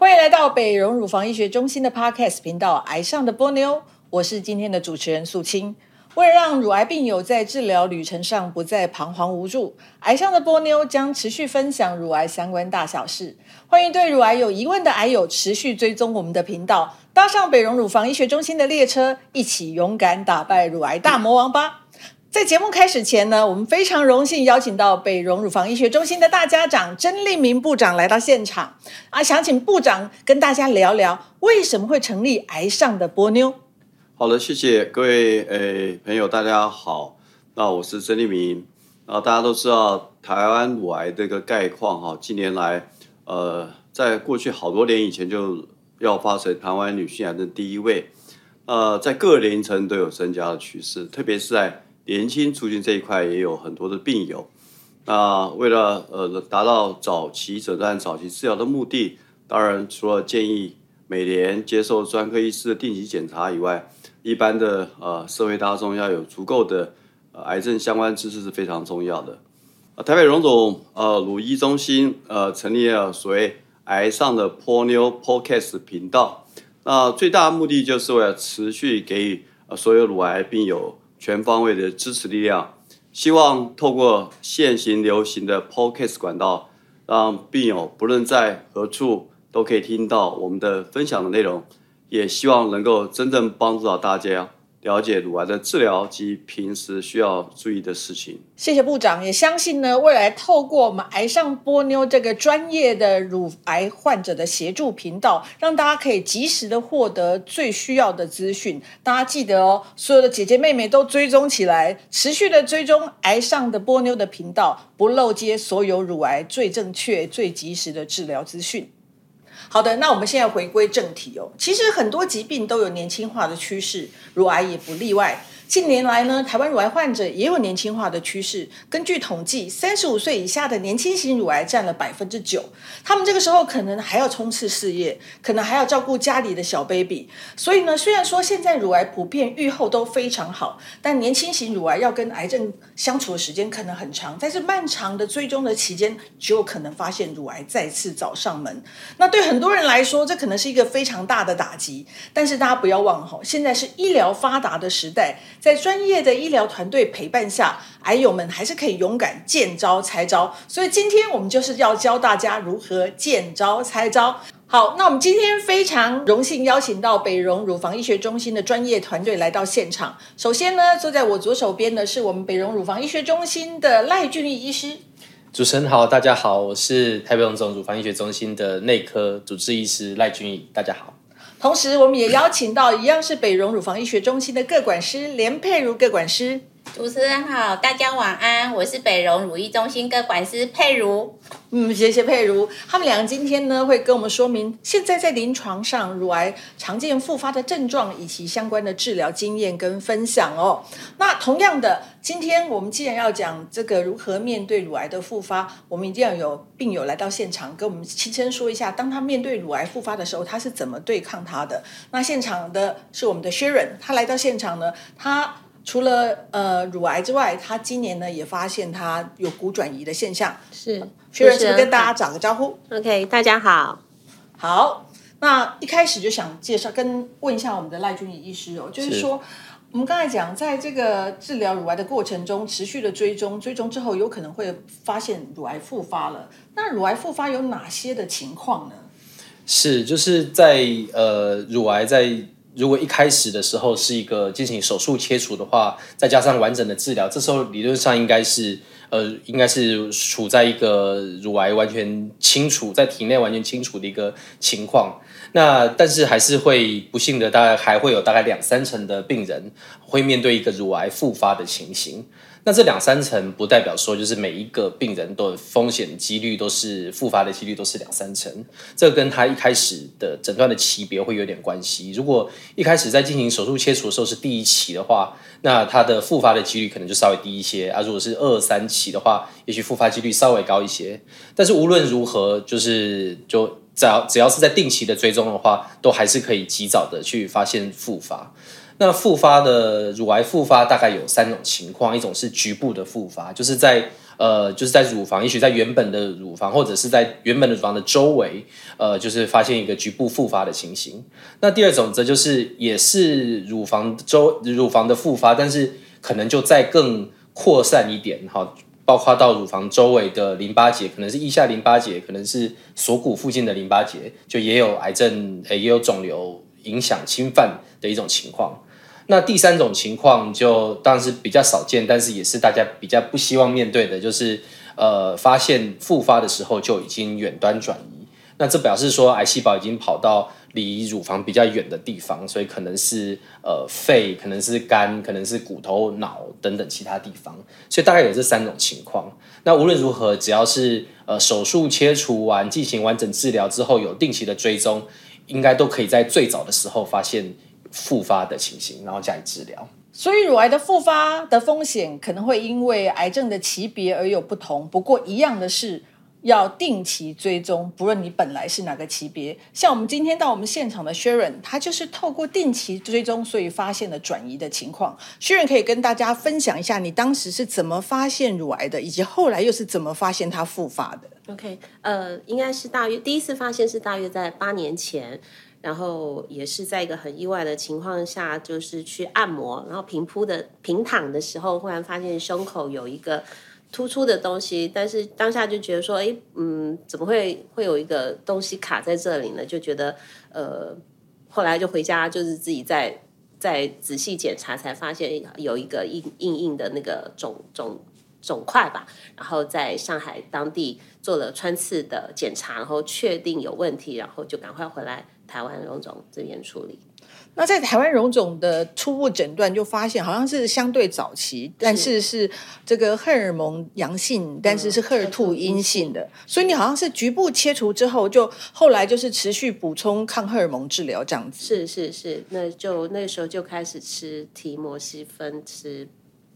欢迎来到北荣乳房医学中心的 Podcast 频道《癌上的波妞》，我是今天的主持人素清。为了让乳癌病友在治疗旅程上不再彷徨无助，癌上的波妞将持续分享乳癌相关大小事。欢迎对乳癌有疑问的癌友持续追踪我们的频道，搭上北荣乳房医学中心的列车，一起勇敢打败乳癌大魔王吧！在节目开始前呢，我们非常荣幸邀请到北荣乳房医学中心的大家长曾立明部长来到现场啊，想请部长跟大家聊聊为什么会成立癌上的波妞。好的，谢谢各位诶朋友，大家好。那我是曾立明。啊，大家都知道台湾乳癌这个概况哈，近年来呃，在过去好多年以前就要发生台湾女性癌症第一位，呃，在各年龄层都有增加的趋势，特别是在年轻族群这一块也有很多的病友。那为了呃达到早期诊断、早期治疗的目的，当然除了建议每年接受专科医师的定期检查以外，一般的呃社会大众要有足够的呃癌症相关知识是非常重要的。台北荣总呃乳医中心呃成立了所谓癌上的 p o n o Podcast 频道，那最大的目的就是为了持续给予呃所有乳癌病友。全方位的支持力量，希望透过现行流行的 Podcast 管道，让病友不论在何处都可以听到我们的分享的内容，也希望能够真正帮助到大家。了解乳癌的治疗及平时需要注意的事情。谢谢部长，也相信呢，未来透过我们“癌上波妞”这个专业的乳癌患者的协助频道，让大家可以及时的获得最需要的资讯。大家记得哦，所有的姐姐妹妹都追踪起来，持续的追踪“癌上的波妞”的频道，不漏接所有乳癌最正确、最及时的治疗资讯。好的，那我们现在回归正题哦。其实很多疾病都有年轻化的趋势，乳癌也不例外。近年来呢，台湾乳癌患者也有年轻化的趋势。根据统计，三十五岁以下的年轻型乳癌占了百分之九。他们这个时候可能还要冲刺事业，可能还要照顾家里的小 baby。所以呢，虽然说现在乳癌普遍预后都非常好，但年轻型乳癌要跟癌症相处的时间可能很长。在这漫长的追踪的期间，就有可能发现乳癌再次找上门。那对很多人来说，这可能是一个非常大的打击。但是大家不要忘了，现在是医疗发达的时代。在专业的医疗团队陪伴下，癌友们还是可以勇敢见招拆招。所以今天我们就是要教大家如何见招拆招。好，那我们今天非常荣幸邀请到北荣乳房医学中心的专业团队来到现场。首先呢，坐在我左手边的是我们北荣乳房医学中心的赖俊义医师。主持人好，大家好，我是台北荣总乳房医学中心的内科主治医师赖俊义，大家好。同时，我们也邀请到一样是北荣乳房医学中心的各管师连佩如各管师。主持人好，大家晚安，我是北荣乳医中心各管师佩如。嗯，谢谢佩如。他们两个今天呢会跟我们说明，现在在临床上乳癌常见复发的症状以及相关的治疗经验跟分享哦。那同样的，今天我们既然要讲这个如何面对乳癌的复发，我们一定要有病友来到现场，跟我们亲身说一下，当他面对乳癌复发的时候，他是怎么对抗他的。那现场的是我们的 Sharon，他来到现场呢，他。除了呃乳癌之外，他今年呢也发现他有骨转移的现象。是，薛仁是跟大家打个招呼。OK，大家好。好，那一开始就想介绍跟问一下我们的赖俊义医师哦，就是说我们刚才讲，在这个治疗乳癌的过程中，持续的追踪，追踪之后有可能会发现乳癌复发了。那乳癌复发有哪些的情况呢？是，就是在呃乳癌在。如果一开始的时候是一个进行手术切除的话，再加上完整的治疗，这时候理论上应该是呃，应该是处在一个乳癌完全清除，在体内完全清除的一个情况。那但是还是会不幸的，大概还会有大概两三成的病人会面对一个乳癌复发的情形。那这两三成不代表说，就是每一个病人的风险几率都是复发的几率都是两三成，这跟他一开始的诊断的级别会有点关系。如果一开始在进行手术切除的时候是第一期的话，那他的复发的几率可能就稍微低一些啊。如果是二三期的话，也许复发几率稍微高一些。但是无论如何，就是就只要只要是在定期的追踪的话，都还是可以及早的去发现复发。那复发的乳癌复发大概有三种情况，一种是局部的复发，就是在呃，就是在乳房，也许在原本的乳房，或者是在原本的乳房的周围，呃，就是发现一个局部复发的情形。那第二种则就是也是乳房周乳房的复发，但是可能就再更扩散一点，哈，包括到乳房周围的淋巴结，可能是腋下淋巴结，可能是锁骨附近的淋巴结，就也有癌症，也有肿瘤影响侵犯的一种情况。那第三种情况就当然是比较少见，但是也是大家比较不希望面对的，就是呃发现复发的时候就已经远端转移。那这表示说癌细胞已经跑到离乳房比较远的地方，所以可能是呃肺，可能是肝，可能是骨头、脑等等其他地方。所以大概有这三种情况。那无论如何，只要是呃手术切除完、进行完整治疗之后，有定期的追踪，应该都可以在最早的时候发现。复发的情形，然后加以治疗。所以乳癌的复发的风险可能会因为癌症的级别而有不同。不过一样的是要定期追踪，不论你本来是哪个级别。像我们今天到我们现场的 Sharon，他就是透过定期追踪，所以发现了转移的情况。Sharon 可以跟大家分享一下，你当时是怎么发现乳癌的，以及后来又是怎么发现它复发的？OK，呃，应该是大约第一次发现是大约在八年前。然后也是在一个很意外的情况下，就是去按摩，然后平铺的平躺的时候，忽然发现胸口有一个突出的东西，但是当下就觉得说，哎，嗯，怎么会会有一个东西卡在这里呢？就觉得，呃，后来就回家，就是自己再再仔细检查，才发现有一个硬硬硬的那个肿肿肿块吧。然后在上海当地做了穿刺的检查，然后确定有问题，然后就赶快回来。台湾荣总这边处理，那在台湾荣总的初步诊断就发现，好像是相对早期，但是是这个荷尔蒙阳性，但是是荷尔兔阴性的，所以你好像是局部切除之后，就后来就是持续补充抗荷尔蒙治疗这样子。是是是，那就那时候就开始吃提摩西芬吃。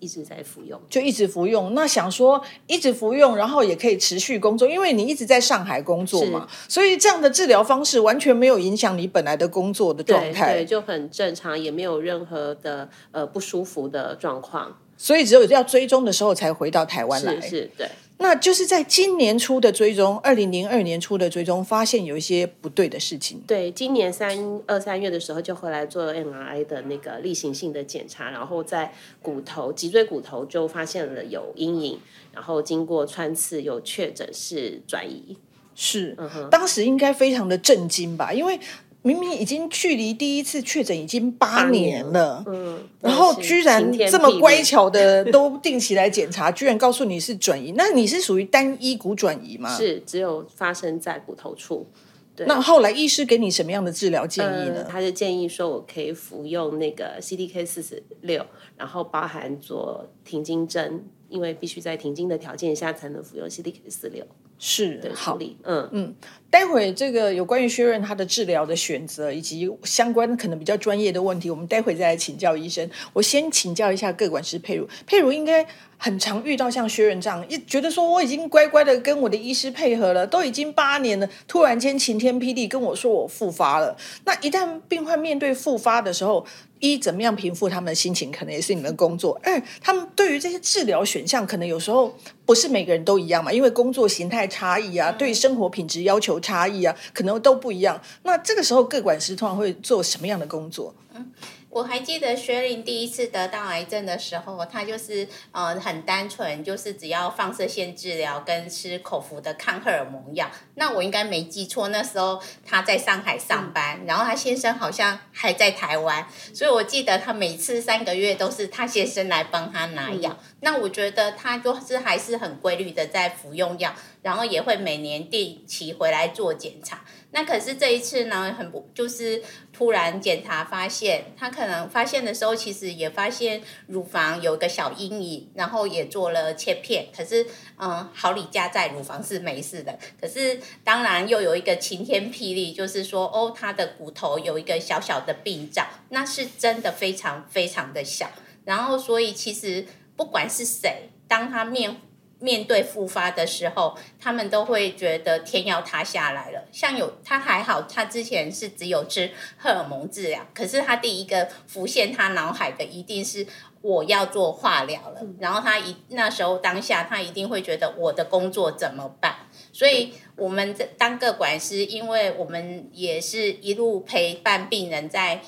一直在服用，就一直服用。那想说一直服用，然后也可以持续工作，因为你一直在上海工作嘛，所以这样的治疗方式完全没有影响你本来的工作的状态，对，就很正常，也没有任何的呃不舒服的状况。所以只有要追踪的时候才回到台湾来，是，对。那就是在今年初的追踪，二零零二年初的追踪，发现有一些不对的事情。对，今年三二三月的时候就回来做 MRI 的那个例行性的检查，然后在骨头脊椎骨头就发现了有阴影，然后经过穿刺有确诊是转移。是，当时应该非常的震惊吧？因为。明明已经距离第一次确诊已经八年了，嗯，然后居然这么乖巧的 都定期来检查，居然告诉你是转移，那你是属于单一骨转移吗？是，只有发生在骨头处。对，那后来医师给你什么样的治疗建议呢？他就建议说我可以服用那个 CDK 四十六，然后包含做停经针，因为必须在停经的条件下才能服用 CDK 四六。是的好，嗯嗯，待会这个有关于薛润他的治疗的选择以及相关可能比较专业的问题，我们待会再来请教医生。我先请教一下各管师佩如，佩如应该很常遇到像薛润这样，一觉得说我已经乖乖的跟我的医师配合了，都已经八年了，突然间晴天霹雳跟我说我复发了。那一旦病患面对复发的时候，一怎么样平复他们的心情，可能也是你们的工作。二他们对于这些治疗选项，可能有时候不是每个人都一样嘛，因为工作形态差异啊，对生活品质要求差异啊，可能都不一样。那这个时候，各管师通常会做什么样的工作？嗯。我还记得薛玲第一次得到癌症的时候，她就是呃很单纯，就是只要放射线治疗跟吃口服的抗荷尔蒙药。那我应该没记错，那时候她在上海上班，然后她先生好像还在台湾，所以我记得她每次三个月都是她先生来帮她拿药。那我觉得她就是还是很规律的在服用药，然后也会每年定期回来做检查。那可是这一次呢，很不就是突然检查发现，他可能发现的时候，其实也发现乳房有一个小阴影，然后也做了切片。可是，嗯，好李家在乳房是没事的。可是，当然又有一个晴天霹雳，就是说，哦，他的骨头有一个小小的病灶，那是真的非常非常的小。然后，所以其实不管是谁，当他面面对复发的时候，他们都会觉得天要塌下来了。像有他还好，他之前是只有吃荷尔蒙治疗，可是他第一个浮现他脑海的一定是我要做化疗了。然后他一那时候当下，他一定会觉得我的工作怎么办？所以我们当个管师，因为我们也是一路陪伴病人在。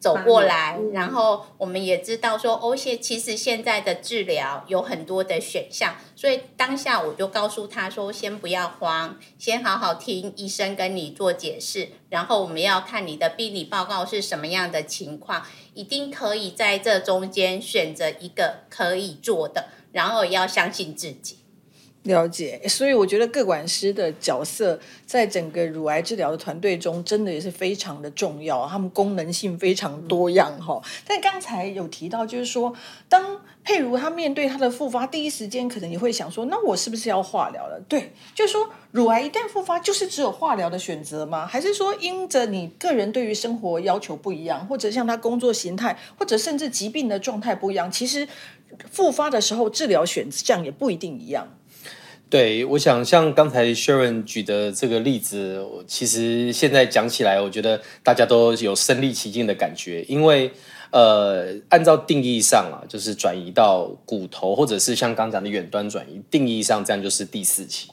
走过来，然后我们也知道说，哦，现其实现在的治疗有很多的选项，所以当下我就告诉他说，先不要慌，先好好听医生跟你做解释，然后我们要看你的病理报告是什么样的情况，一定可以在这中间选择一个可以做的，然后要相信自己。了解，所以我觉得各管师的角色在整个乳癌治疗的团队中，真的也是非常的重要。他们功能性非常多样哈。但刚才有提到，就是说，当佩如她面对她的复发，第一时间可能也会想说，那我是不是要化疗了？对，就是说，乳癌一旦复发，就是只有化疗的选择吗？还是说，因着你个人对于生活要求不一样，或者像他工作形态，或者甚至疾病的状态不一样，其实复发的时候治疗选项也不一定一样。对，我想像刚才 Sharon 举的这个例子，其实现在讲起来，我觉得大家都有身临其境的感觉，因为呃，按照定义上啊，就是转移到骨头，或者是像刚讲的远端转移，定义上这样就是第四期。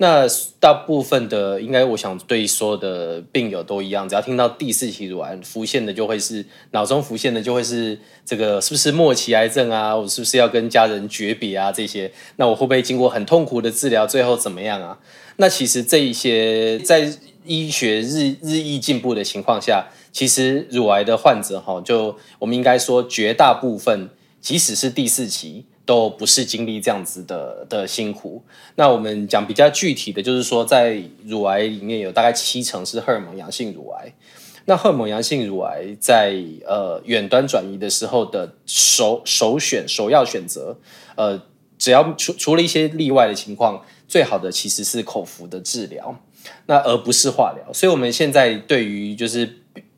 那大部分的，应该我想对所有的病友都一样，只要听到第四期乳癌浮现的，就会是脑中浮现的，就会是这个是不是末期癌症啊？我是不是要跟家人诀别啊？这些，那我会不会经过很痛苦的治疗，最后怎么样啊？那其实这一些在医学日日益进步的情况下，其实乳癌的患者哈，就我们应该说绝大部分，即使是第四期。都不是经历这样子的的辛苦。那我们讲比较具体的就是说，在乳癌里面有大概七成是荷尔蒙阳性乳癌。那荷尔蒙阳性乳癌在呃远端转移的时候的首首选首要选择，呃，只要除除了一些例外的情况，最好的其实是口服的治疗，那而不是化疗。所以我们现在对于就是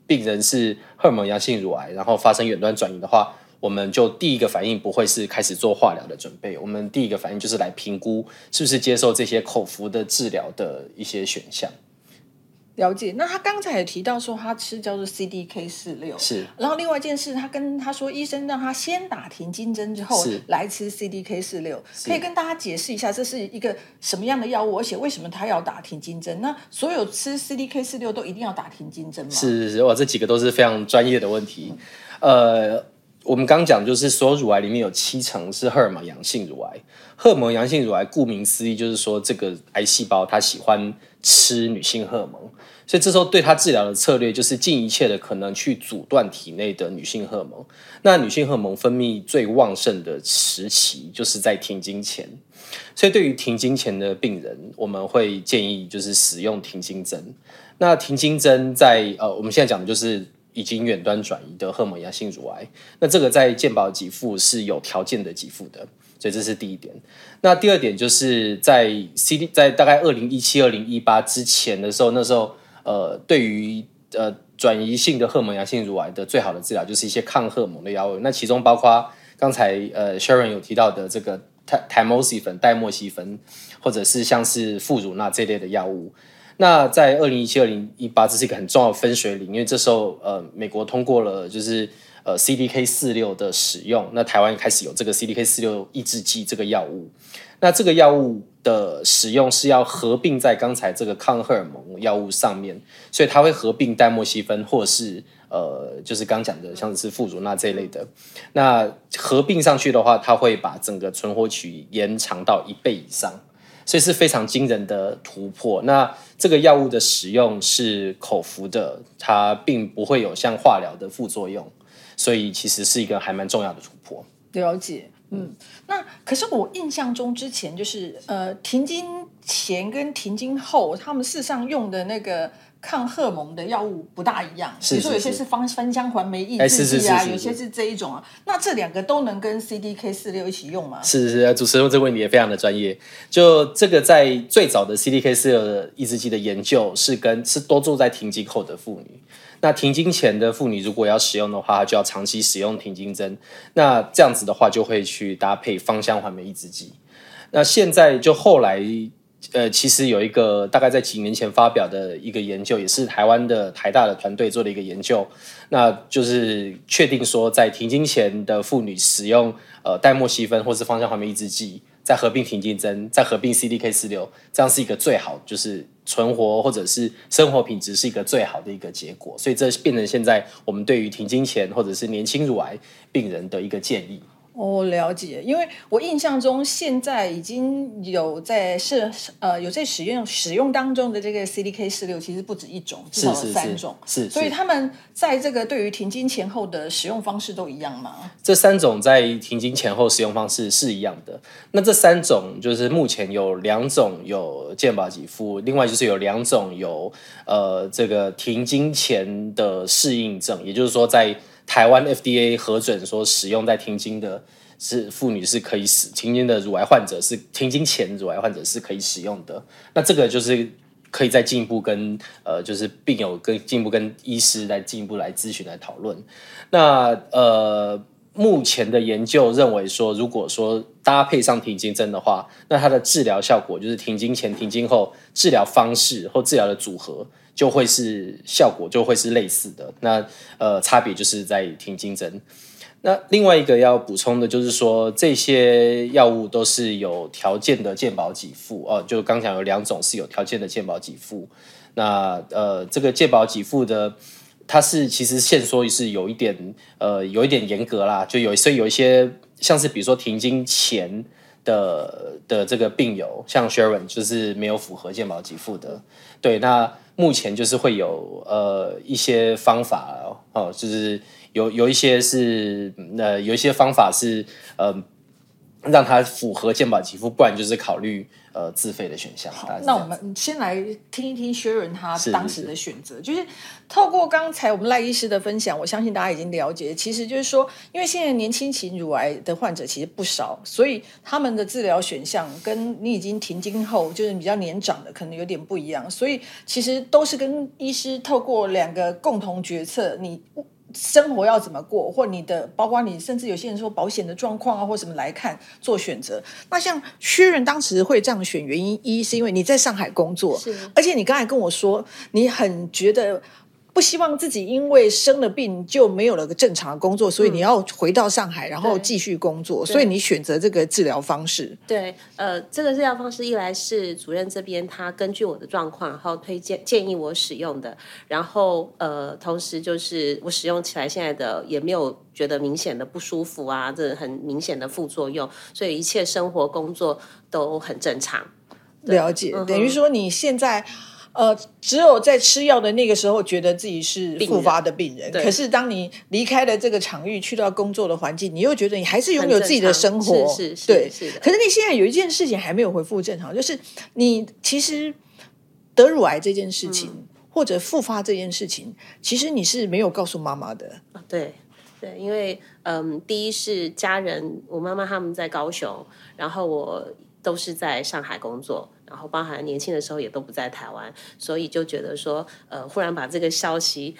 病人是荷尔蒙阳性乳癌，然后发生远端转移的话。我们就第一个反应不会是开始做化疗的准备，我们第一个反应就是来评估是不是接受这些口服的治疗的一些选项。了解。那他刚才也提到说他吃叫做 CDK 四六，是。然后另外一件事，他跟他说医生让他先打停经针之后来吃 CDK 四六，可以跟大家解释一下这是一个什么样的药物，而且为什么他要打停经针？那所有吃 CDK 四六都一定要打停经针吗？是是是，哇，这几个都是非常专业的问题，呃。我们刚讲，就是所有乳癌里面有七成是荷尔蒙阳性乳癌。荷尔蒙阳性乳癌，顾名思义，就是说这个癌细胞它喜欢吃女性荷尔蒙，所以这时候对它治疗的策略就是尽一切的可能去阻断体内的女性荷尔蒙。那女性荷尔蒙分泌最旺盛的时期就是在停经前，所以对于停经前的病人，我们会建议就是使用停经针。那停经针在呃，我们现在讲的就是。已经远端转移的荷尔蒙阳性乳癌，那这个在健保给付是有条件的给付的，所以这是第一点。那第二点就是在 CD 在大概二零一七、二零一八之前的时候，那时候呃，对于呃转移性的荷尔蒙阳性乳癌的最好的治疗就是一些抗荷尔蒙的药物，那其中包括刚才呃 Sharon 有提到的这个泰泰莫西芬、代莫西芬，或者是像是富乳钠这类的药物。那在二零一七、二零一八，这是一个很重要的分水岭，因为这时候呃，美国通过了就是呃 CDK 四六的使用，那台湾开始有这个 CDK 四六抑制剂这个药物，那这个药物的使用是要合并在刚才这个抗荷尔蒙药物上面，所以它会合并代莫西芬或是呃就是刚讲的像是富乳钠这一类的，那合并上去的话，它会把整个存活期延长到一倍以上。所以是非常惊人的突破。那这个药物的使用是口服的，它并不会有像化疗的副作用，所以其实是一个还蛮重要的突破。了解，嗯，那可是我印象中之前就是呃停经前跟停经后，他们事实上用的那个。抗荷尔蒙的药物不大一样，比如说有些是芳芳香环酶抑制剂啊，有些是这一种啊。那这两个都能跟 CDK 四六一起用吗？是是是，主持人这个问题也非常的专业。就这个在最早的 CDK 四六的抑制剂的研究是跟是多住在停经后的妇女。那停经前的妇女如果要使用的话，就要长期使用停经针。那这样子的话就会去搭配芳香环酶抑制剂。那现在就后来。呃，其实有一个大概在几年前发表的一个研究，也是台湾的台大的团队做的一个研究，那就是确定说，在停经前的妇女使用呃代莫西芬或是芳香环酶抑制剂，再合并停经针，再合并 CDK 四六，这样是一个最好，就是存活或者是生活品质是一个最好的一个结果，所以这变成现在我们对于停经前或者是年轻乳癌病人的一个建议。我了解，因为我印象中现在已经有在是呃有在使用使用当中的这个 CDK 四六，其实不止一种，至少有三种，是，所以他们在这个对于停经前后的使用方式都一样吗？这三种在停经前后使用方式是一样的。那这三种就是目前有两种有健保给付，另外就是有两种有呃这个停经前的适应症，也就是说在。台湾 FDA 核准说，使用在停经的是妇女是可以使停经的乳癌患者是停经前乳癌患者是可以使用的。那这个就是可以再进一步跟呃，就是病友跟进一步跟医师来进一步来咨询来讨论。那呃，目前的研究认为说，如果说搭配上停经针的话，那它的治疗效果就是停经前、停经后治疗方式或治疗的组合。就会是效果就会是类似的，那呃差别就是在停经针。那另外一个要补充的就是说，这些药物都是有条件的健保给付哦，就刚讲有两种是有条件的健保给付。那呃这个健保给付的，它是其实现说是有一点呃有一点严格啦，就有所以有一些像是比如说停经前。的的这个病友，像 Sharon 就是没有符合健保给付的，对，那目前就是会有呃一些方法哦，就是有有一些是呃有一些方法是呃让他符合健保给付，不然就是考虑。呃，自费的选项。好，那我们先来听一听薛仁他当时的选择，就是透过刚才我们赖医师的分享，我相信大家已经了解，其实就是说，因为现在年轻型乳癌的患者其实不少，所以他们的治疗选项跟你已经停经后，就是比较年长的，可能有点不一样，所以其实都是跟医师透过两个共同决策，你。生活要怎么过，或你的，包括你，甚至有些人说保险的状况啊，或什么来看做选择。那像薛仁当时会这样选，原因一是因为你在上海工作，是，而且你刚才跟我说，你很觉得。不希望自己因为生了病就没有了个正常的工作，所以你要回到上海，然后继续工作。所以你选择这个治疗方式。对，呃，这个治疗方式一来是主任这边他根据我的状况，然后推荐建议我使用的。然后呃，同时就是我使用起来现在的也没有觉得明显的不舒服啊，这很明显的副作用，所以一切生活工作都很正常。了解，等于说你现在。呃，只有在吃药的那个时候，觉得自己是复发的病人。可是当你离开了这个场域，去到工作的环境，你又觉得你还是拥有自己的生活。是是对，是的。可是你现在有一件事情还没有恢复正常，就是你其实得乳癌这件事情，或者复发这件事情，其实你是没有告诉妈妈的。对对，因为嗯，第一是家人，我妈妈他们在高雄，然后我都是在上海工作。然后，包含年轻的时候也都不在台湾，所以就觉得说，呃，忽然把这个消息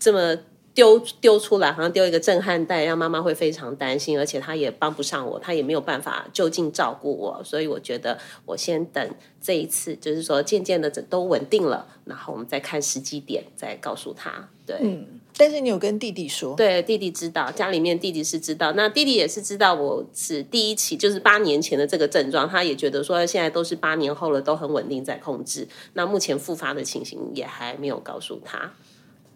这么丢丢出来，好像丢一个震撼弹，让妈妈会非常担心，而且她也帮不上我，她也没有办法就近照顾我，所以我觉得我先等这一次，就是说渐渐的都稳定了，然后我们再看时机点，再告诉她。对。但是你有跟弟弟说？对，弟弟知道，家里面弟弟是知道。那弟弟也是知道我是第一期，就是八年前的这个症状，他也觉得说现在都是八年后了，都很稳定在控制。那目前复发的情形也还没有告诉他。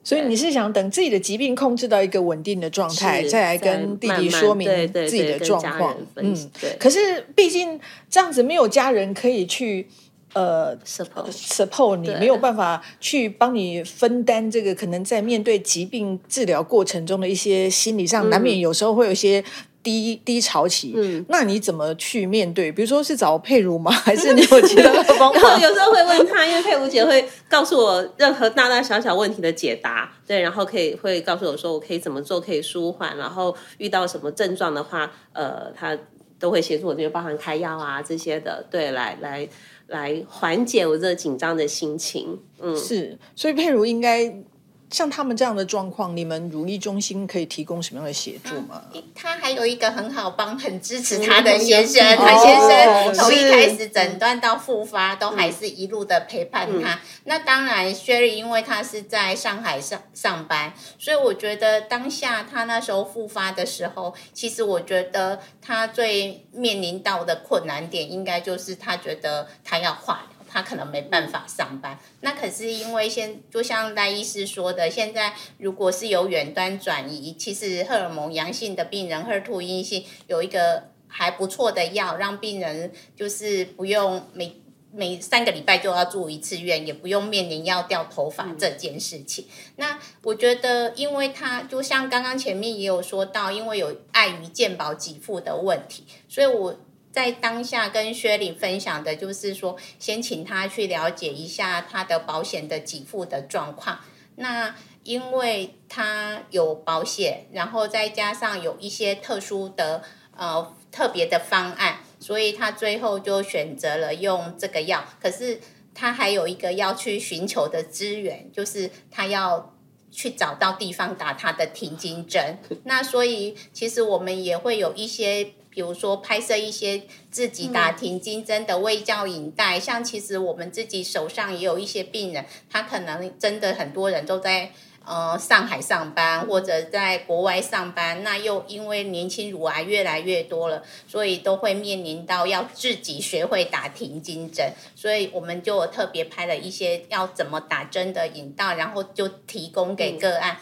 所以你是想等自己的疾病控制到一个稳定的状态，再来跟弟弟说明自己的状况。嗯，对。可是毕竟这样子没有家人可以去。呃，support 你没有办法去帮你分担这个可能在面对疾病治疗过程中的一些心理上难免有时候会有一些低低潮期，嗯，那你怎么去面对？比如说是找佩如吗？还是你有其他的方法？有时候会问他，因为佩如姐会告诉我任何大大小小问题的解答，对，然后可以会告诉我说我可以怎么做可以舒缓，然后遇到什么症状的话，呃，他都会协助我，就包含开药啊这些的，对，来来。来缓解我这紧张的心情，嗯，是，所以佩如应该像他们这样的状况，你们如意中心可以提供什么样的协助吗？他还有一个很好帮、很支持他的先生，他先生从一开始诊断到复发，都还是一路的陪伴他。那当然，Sherry 因为他是在上海上上班，所以我觉得当下他那时候复发的时候，其实我觉得他最面临到的困难点，应该就是他觉得他要化疗。他可能没办法上班，那可是因为现就像赖医师说的，现在如果是由远端转移，其实荷尔蒙阳性的病人、赫兔阴性有一个还不错的药，让病人就是不用每每三个礼拜就要住一次院，也不用面临要掉头发这件事情。那我觉得，因为他就像刚刚前面也有说到，因为有碍于健保给付的问题，所以我。在当下跟薛玲分享的，就是说，先请他去了解一下他的保险的给付的状况。那因为他有保险，然后再加上有一些特殊的呃特别的方案，所以他最后就选择了用这个药。可是他还有一个要去寻求的资源，就是他要去找到地方打他的停经针。那所以其实我们也会有一些。比如说拍摄一些自己打停经针的微教影带，像其实我们自己手上也有一些病人，他可能真的很多人都在呃上海上班或者在国外上班，那又因为年轻乳癌越来越多了，所以都会面临到要自己学会打停经针，所以我们就特别拍了一些要怎么打针的引导，然后就提供给个案。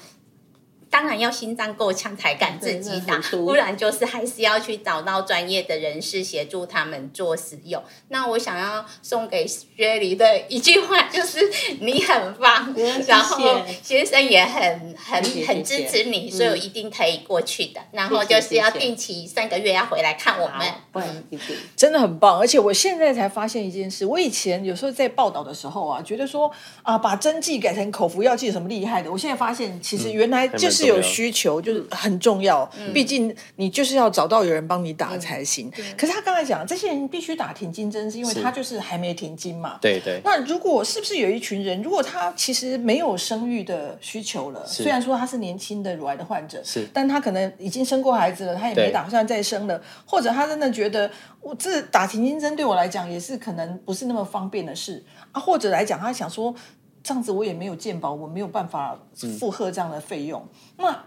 当然要心脏够强才敢自己打，不然就是还是要去找到专业的人士协助他们做使用。那我想要送给薛离的一句话就是你很棒，然后先生也很很很支持你，所以我一定可以过去的。然后就是要定期三个月要回来看我们，嗯，真的很棒。而且我现在才发现一件事，我以前有时候在报道的时候啊，觉得说啊把针剂改成口服药剂有什么厉害的？我现在发现其实原来就是。有需求就是很重要，毕竟你就是要找到有人帮你打才行。可是他刚才讲，这些人必须打停经针，是因为他就是还没停经嘛。对对。那如果是不是有一群人，如果他其实没有生育的需求了，虽然说他是年轻的乳癌的患者，是，但他可能已经生过孩子了，他也没打算再生了，或者他真的觉得我这打停经针对我来讲也是可能不是那么方便的事啊，或者来讲他想说。这样子我也没有健保，我没有办法负荷这样的费用。那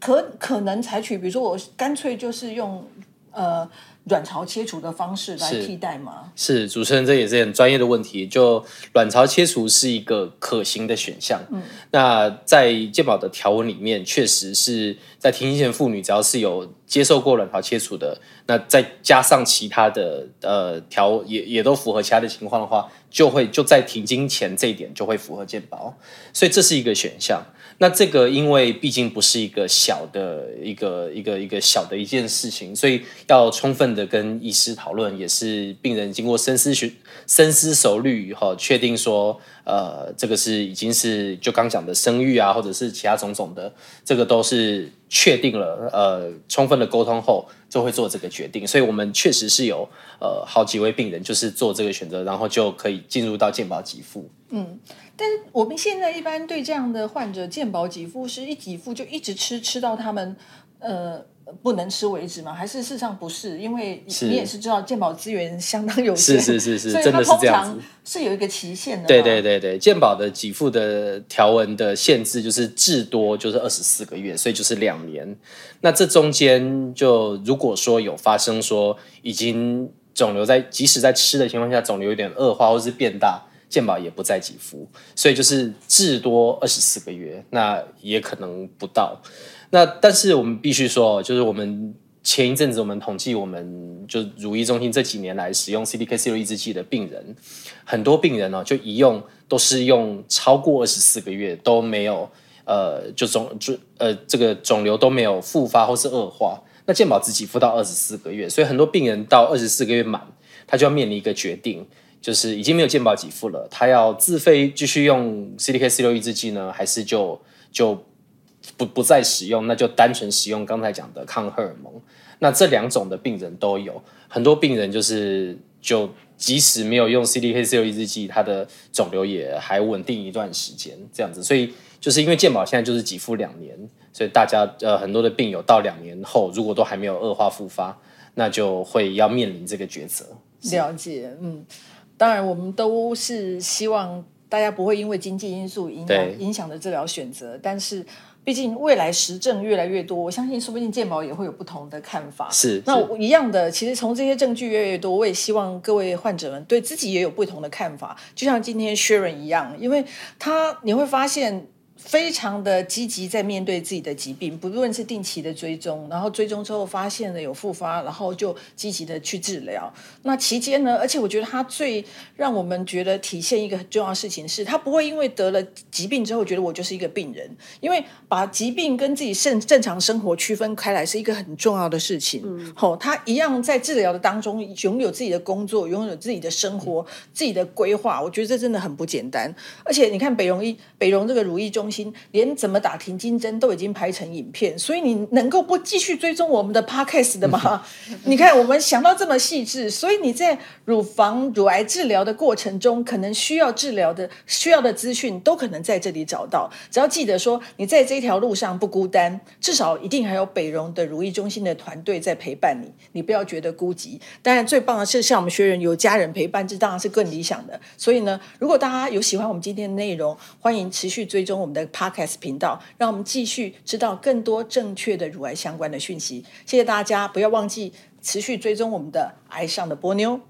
可可能采取，比如说我干脆就是用呃卵巢切除的方式来替代吗？是主持人，这也是很专业的问题。就卵巢切除是一个可行的选项。嗯，那在健保的条文里面，确实是在停经前妇女只要是有接受过卵巢切除的，那再加上其他的呃条也也都符合其他的情况的话。就会就在停经前这一点就会符合健保，所以这是一个选项。那这个因为毕竟不是一个小的一个一个一个小的一件事情，所以要充分的跟医师讨论，也是病人经过深思熟深思熟虑以后，确定说，呃，这个是已经是就刚讲的生育啊，或者是其他种种的，这个都是确定了，呃，充分的沟通后就会做这个决定。所以我们确实是有。呃，好几位病人就是做这个选择，然后就可以进入到健保给付。嗯，但是我们现在一般对这样的患者，健保给付是一给付就一直吃，吃到他们呃。不能吃为止吗？还是事实上不是？因为你也是知道健保资源相当有限，是是是是，真的是这样子，是有一个期限的。对对对对，健保的给付的条文的限制就是至多就是二十四个月，所以就是两年。那这中间就如果说有发生说已经肿瘤在即使在吃的情况下肿瘤有点恶化或是变大，健保也不再给付，所以就是至多二十四个月，那也可能不到。那但是我们必须说，就是我们前一阵子我们统计，我们就乳医中心这几年来使用 CDK 四六抑制剂的病人，很多病人呢就一用都是用超过二十四个月都没有，呃，就肿就呃这个肿瘤都没有复发或是恶化。那健保只给付到二十四个月，所以很多病人到二十四个月满，他就要面临一个决定，就是已经没有健保给付了，他要自费继续用 C D K 四六抑制剂呢，还是就就。不不再使用，那就单纯使用刚才讲的抗荷尔蒙。那这两种的病人都有很多病人，就是就即使没有用 CDK 四六抑制剂，他的肿瘤也还稳定一段时间，这样子。所以就是因为健保现在就是给付两年，所以大家呃很多的病友到两年后，如果都还没有恶化复发，那就会要面临这个抉择。了解，嗯，当然我们都是希望大家不会因为经济因素影对响影响的治疗选择，但是毕竟未来实证越来越多，我相信说不定健保也会有不同的看法。那是那我一样的，其实从这些证据越来越多，我也希望各位患者们对自己也有不同的看法，就像今天 Sharon 一样，因为他你会发现。非常的积极在面对自己的疾病，不论是定期的追踪，然后追踪之后发现了有复发，然后就积极的去治疗。那期间呢，而且我觉得他最让我们觉得体现一个很重要的事情是，他不会因为得了疾病之后觉得我就是一个病人，因为把疾病跟自己正正常生活区分开来是一个很重要的事情。吼、他一样在治疗的当中拥有自己的工作，拥有自己的生活、自己的规划，我觉得这真的很不简单。而且你看北荣医北荣这个如意中心，连怎么打停经针都已经拍成影片，所以你能够不继续追踪我们的 podcast 的吗？你看我们想到这么细致，所以你在乳房乳癌治疗的过程中，可能需要治疗的需要的资讯，都可能在这里找到。只要记得说，你在这条路上不孤单，至少一定还有北荣的如意中心的团队在陪伴你，你不要觉得孤寂。当然，最棒的是像我们学员有家人陪伴，这当然是更理想的。所以呢，如果大家有喜欢我们今天的内容，欢迎持续追踪我们 Podcast 频道，让我们继续知道更多正确的乳癌相关的讯息。谢谢大家，不要忘记持续追踪我们的癌上的波妞。